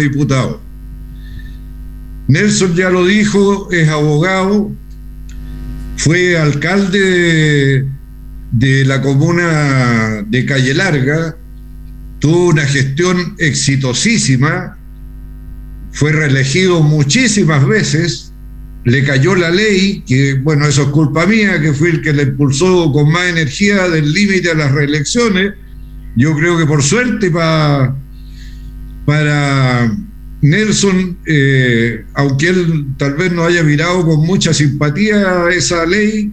diputados. Nelson ya lo dijo, es abogado, fue alcalde de, la comuna de Calle Larga, tuvo una gestión exitosísima, fue reelegido muchísimas veces, le cayó la ley, que bueno, eso es culpa mía, que fui el que le impulsó con más energía del límite a las reelecciones. Yo creo que por suerte para, para Nelson, eh, aunque él tal vez no haya mirado con mucha simpatía esa ley,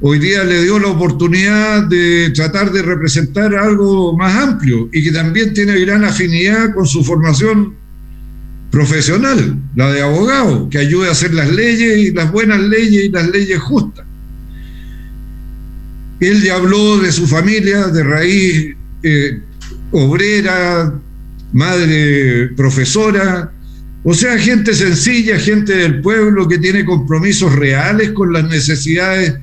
hoy día le dio la oportunidad de tratar de representar algo más amplio y que también tiene gran afinidad con su formación profesional, la de abogado, que ayude a hacer las leyes y las buenas leyes y las leyes justas. Él ya habló de su familia de raíz eh, obrera, madre profesora, o sea, gente sencilla, gente del pueblo que tiene compromisos reales con las necesidades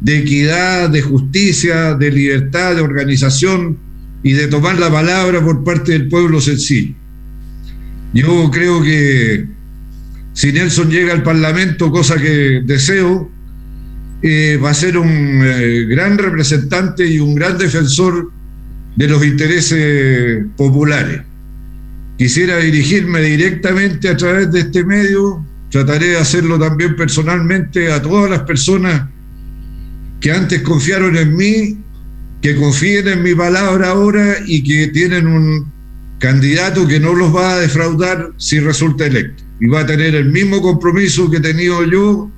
de equidad, de justicia, de libertad, de organización y de tomar la palabra por parte del pueblo sencillo. Yo creo que si Nelson llega al Parlamento, cosa que deseo, eh, va a ser un eh, gran representante y un gran defensor de los intereses populares. Quisiera dirigirme directamente a través de este medio, trataré de hacerlo también personalmente a todas las personas que antes confiaron en mí, que confíen en mi palabra ahora y que tienen un candidato que no los va a defraudar si resulta electo. Y va a tener el mismo compromiso que he tenido yo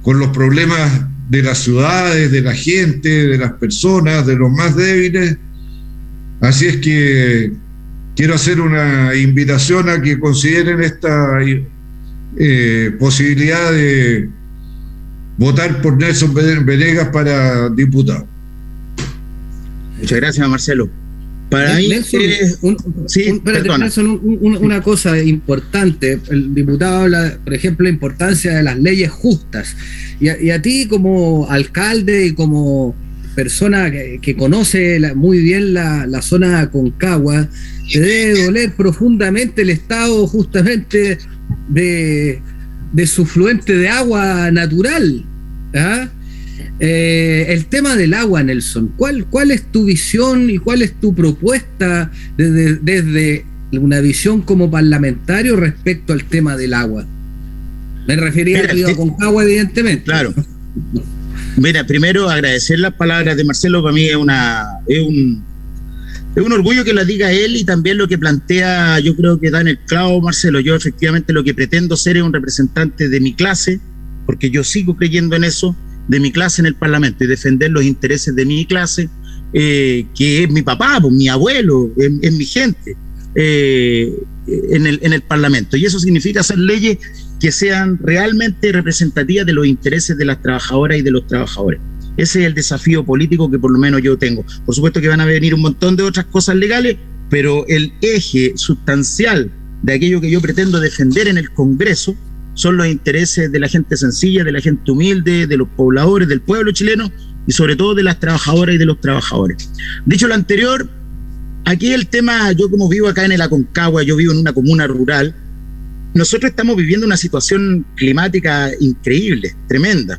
con los problemas de las ciudades, de la gente, de las personas, de los más débiles. Así es que quiero hacer una invitación a que consideren esta eh, posibilidad de votar por Nelson Venegas para diputado. Muchas gracias, Marcelo. Para mí, sí, una cosa importante. El diputado habla, por ejemplo, la importancia de las leyes justas. Y a, ti, como alcalde y como persona que, conoce muy bien la, la zona Concagua, te debe doler profundamente el estado justamente de, su fluente de agua natural. ¿ah? Eh, el tema del agua, Nelson, ¿cuál, ¿cuál es tu visión y cuál es tu propuesta desde, una visión como parlamentario respecto al tema del agua? Me refería al río Concagua, evidentemente. Claro. Mira, primero agradecer las palabras de Marcelo, para mí es, una, es un, es un orgullo que lo diga él y también lo que plantea, yo creo que da en el clavo, Marcelo. Yo efectivamente lo que pretendo ser es un representante de mi clase, porque yo sigo creyendo en eso, de mi clase en el Parlamento y defender los intereses de mi clase, eh, que es mi papá, pues, mi abuelo, es, mi gente eh, en, el, en el Parlamento. Y eso significa hacer leyes que sean realmente representativas de los intereses de las trabajadoras y de los trabajadores. Ese es el desafío político que por lo menos yo tengo. Por supuesto que van a venir un montón de otras cosas legales, pero el eje sustancial de aquello que yo pretendo defender en el Congreso son los intereses de la gente sencilla, de la gente humilde, de los pobladores, del pueblo chileno y sobre todo de las trabajadoras y de los trabajadores. Dicho lo anterior, aquí el tema, yo como vivo acá en el Aconcagua, yo vivo en una comuna rural, nosotros estamos viviendo una situación climática increíble, tremenda.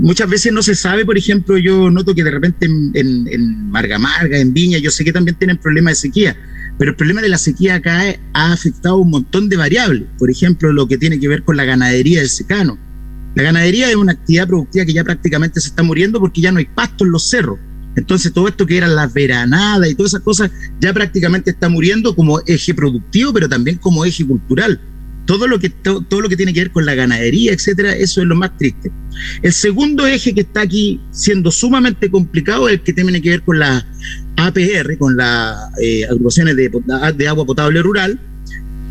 Muchas veces no se sabe, por ejemplo, yo noto que de repente en, en, Marga Marga, en Viña, yo sé que también tienen problemas de sequía, pero el problema de la sequía acá ha afectado un montón de variables. Por ejemplo, lo que tiene que ver con la ganadería del secano. La ganadería es una actividad productiva que ya prácticamente se está muriendo porque ya no hay pasto en los cerros. Entonces todo esto que eran las veranadas y todas esas cosas ya prácticamente está muriendo como eje productivo, pero también como eje cultural todo lo que todo, lo que tiene que ver con la ganadería, etcétera, eso es lo más triste. El segundo eje que está aquí siendo sumamente complicado es el que tiene que ver con la APR, con las eh, agrupaciones de, agua potable rural,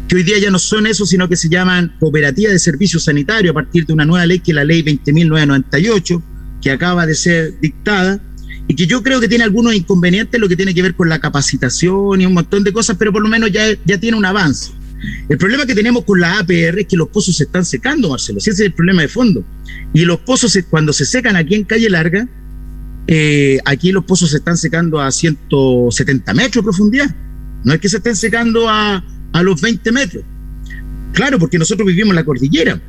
que hoy día ya no son eso, sino que se llaman cooperativas de servicios sanitarios a partir de una nueva ley que es la ley 20.998, que acaba de ser dictada y que yo creo que tiene algunos inconvenientes lo que tiene que ver con la capacitación y un montón de cosas, pero por lo menos ya, ya tiene un avance. El problema que tenemos con la APR es que los pozos se están secando, Marcelo. Ese es el problema de fondo. Y los pozos, cuando se secan aquí en Calle Larga, eh, aquí los pozos se están secando a 170 metros de profundidad. No es que se estén secando a, a los 20 metros. Claro, porque nosotros vivimos en la cordillera.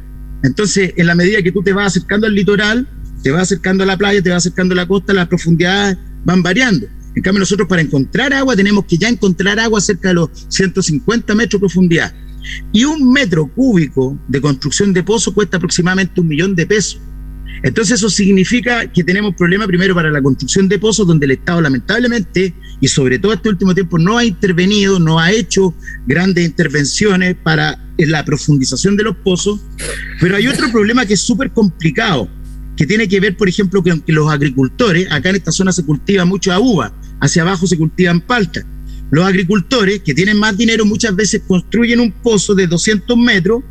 Entonces, en la medida que tú te vas acercando al litoral, te vas acercando a la playa, te vas acercando a la costa, las profundidades van variando. En cambio, nosotros para encontrar agua tenemos que ya encontrar agua cerca de los 150 metros de profundidad. Y un metro cúbico de construcción de pozo cuesta aproximadamente un millón de pesos. Entonces eso significa que tenemos problemas primero para la construcción de pozos, donde el Estado lamentablemente, y sobre todo este último tiempo, no ha intervenido, no ha hecho grandes intervenciones para la profundización de los pozos. Pero hay otro problema que es súper complicado, que tiene que ver, por ejemplo, que aunque los agricultores, acá en esta zona se cultiva mucho uva, hacia abajo se cultivan paltas. Los agricultores que tienen más dinero muchas veces construyen un pozo de 200 metros,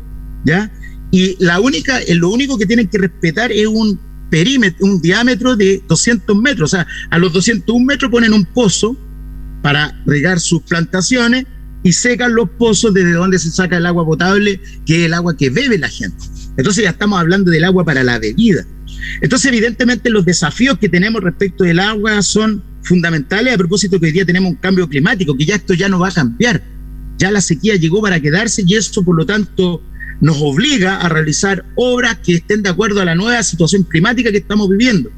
¿ya? Y la única, lo único que tienen que respetar es un perímetro, un diámetro de 200 metros. O sea, a los 201 metros ponen un pozo para regar sus plantaciones y secan los pozos desde donde se saca el agua potable, que es el agua que bebe la gente. Entonces ya estamos hablando del agua para la bebida. Entonces, evidentemente, los desafíos que tenemos respecto del agua son fundamentales a propósito que hoy día tenemos un cambio climático, que ya esto ya no va a cambiar. Ya la sequía llegó para quedarse y eso, por lo tanto, nos obliga a realizar obras que estén de acuerdo a la nueva situación climática que estamos viviendo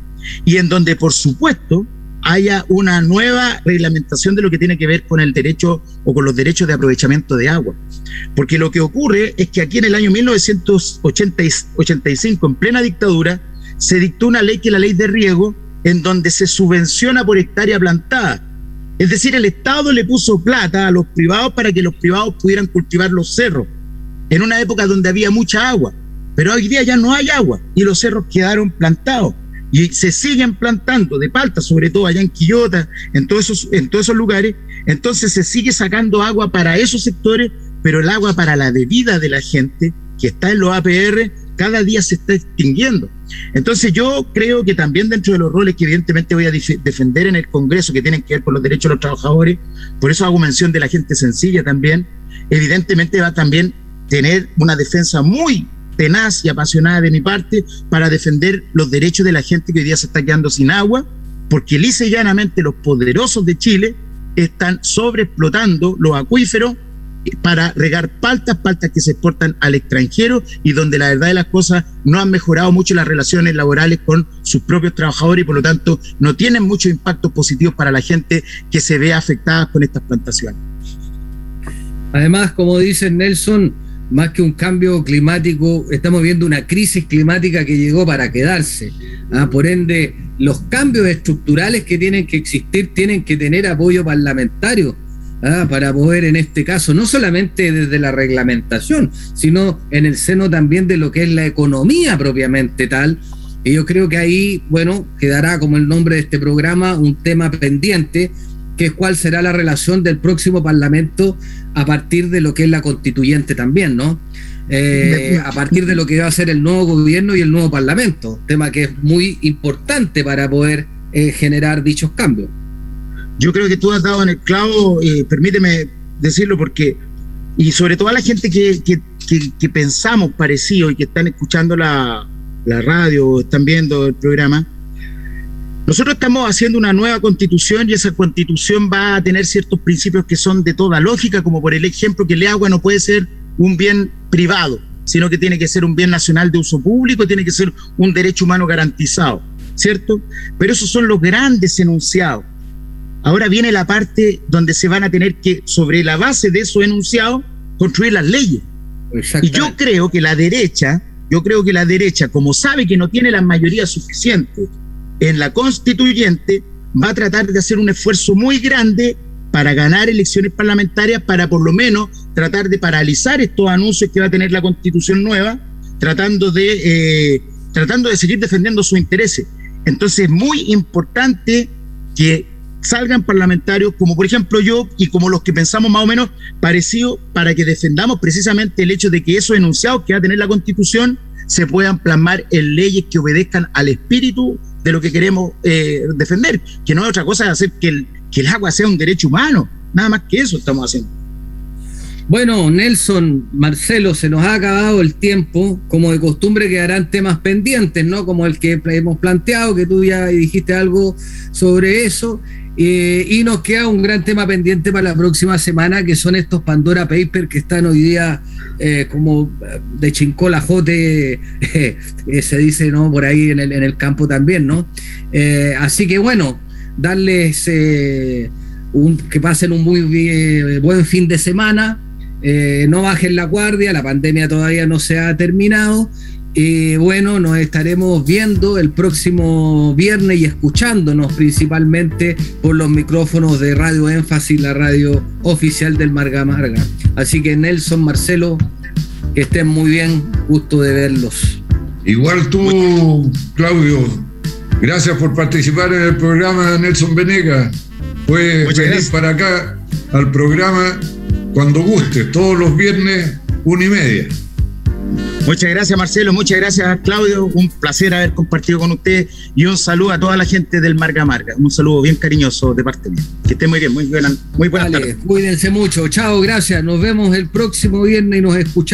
y en donde, por supuesto, haya una nueva reglamentación de lo que tiene que ver con el derecho o con los derechos de aprovechamiento de agua. Porque lo que ocurre es que aquí en el año 1985, en plena dictadura, se dictó una ley que es la ley de riego, en donde se subvenciona por hectárea plantada. Es decir, el Estado le puso plata a los privados para que los privados pudieran cultivar los cerros en una época donde había mucha agua, pero hoy día ya no hay agua y los cerros quedaron plantados y se siguen plantando de palta, sobre todo allá en Quillota, en todos esos, en todos esos lugares, entonces se sigue sacando agua para esos sectores, pero el agua para la bebida de la gente que está en los APR cada día se está extinguiendo. Entonces yo creo que también dentro de los roles que evidentemente voy a defender en el Congreso que tienen que ver con los derechos de los trabajadores, por eso hago mención de la gente sencilla también, evidentemente va también tener una defensa muy tenaz y apasionada de mi parte para defender los derechos de la gente que hoy día se está quedando sin agua, porque lisa llanamente los poderosos de Chile están sobreexplotando los acuíferos para regar paltas, paltas que se exportan al extranjero y donde la verdad de las cosas no han mejorado mucho las relaciones laborales con sus propios trabajadores y por lo tanto no tienen muchos impactos positivos para la gente que se ve afectada con estas plantaciones. Además, como dice Nelson, más que un cambio climático, estamos viendo una crisis climática que llegó para quedarse. ¿ah? Por ende, los cambios estructurales que tienen que existir tienen que tener apoyo parlamentario ¿ah? para poder, en este caso, no solamente desde la reglamentación, sino en el seno también de lo que es la economía propiamente tal. Y yo creo que ahí, bueno, quedará como el nombre de este programa un tema pendiente que es cuál será la relación del próximo Parlamento a partir de lo que es la constituyente también, ¿no? Eh, a partir de lo que va a ser el nuevo gobierno y el nuevo Parlamento, tema que es muy importante para poder eh, generar dichos cambios. Yo creo que tú has dado en el clavo, eh, permíteme decirlo porque, y sobre todo a la gente que, que, que, pensamos parecido y que están escuchando la, la radio, están viendo el programa, nosotros estamos haciendo una nueva constitución y esa constitución va a tener ciertos principios que son de toda lógica, como por el ejemplo que el agua no puede ser un bien privado, sino que tiene que ser un bien nacional de uso público, tiene que ser un derecho humano garantizado, ¿cierto? Pero esos son los grandes enunciados. Ahora viene la parte donde se van a tener que, sobre la base de esos enunciados, construir las leyes. Y yo creo que la derecha, yo creo que la derecha, como sabe que no tiene la mayoría suficiente en la constituyente va a tratar de hacer un esfuerzo muy grande para ganar elecciones parlamentarias, para por lo menos tratar de paralizar estos anuncios que va a tener la constitución nueva, tratando de, eh, tratando de seguir defendiendo sus intereses. Entonces es muy importante que salgan parlamentarios como por ejemplo yo y como los que pensamos más o menos parecido para que defendamos precisamente el hecho de que esos enunciados que va a tener la constitución se puedan plasmar en leyes que obedezcan al espíritu de lo que queremos eh, defender, que no es otra cosa de hacer que el, que el agua sea un derecho humano, nada más que eso estamos haciendo. Bueno, Nelson, Marcelo, se nos ha acabado el tiempo. Como de costumbre quedarán temas pendientes, ¿no? Como el que hemos planteado, que tú ya dijiste algo sobre eso. Eh, y nos queda un gran tema pendiente para la próxima semana, que son estos Pandora Papers que están hoy día eh, como de chincola jote, se dice, ¿no? Por ahí en el, en el campo también, ¿no? así que bueno, darles un, que pasen un muy buen fin de semana. no bajen la guardia, la pandemia todavía no se ha terminado y bueno, nos estaremos viendo el próximo viernes y escuchándonos principalmente por los micrófonos de Radio Énfasis, la radio oficial del Marga Marga. Así que Nelson, Marcelo, que estén muy bien, gusto de verlos. Igual tú, Claudio, gracias por participar en el programa Nelson Venega. Puedes venir para acá al programa cuando guste, todos los viernes, una y media. Muchas gracias Marcelo, muchas gracias Claudio, un placer haber compartido con usted. Y un saludo a toda la gente del Marga Marga, un saludo bien cariñoso de parte mía. Que esté muy bien, muy buena, muy buenas Cuídense mucho, chao, gracias, nos vemos el próximo viernes y nos escuchamos.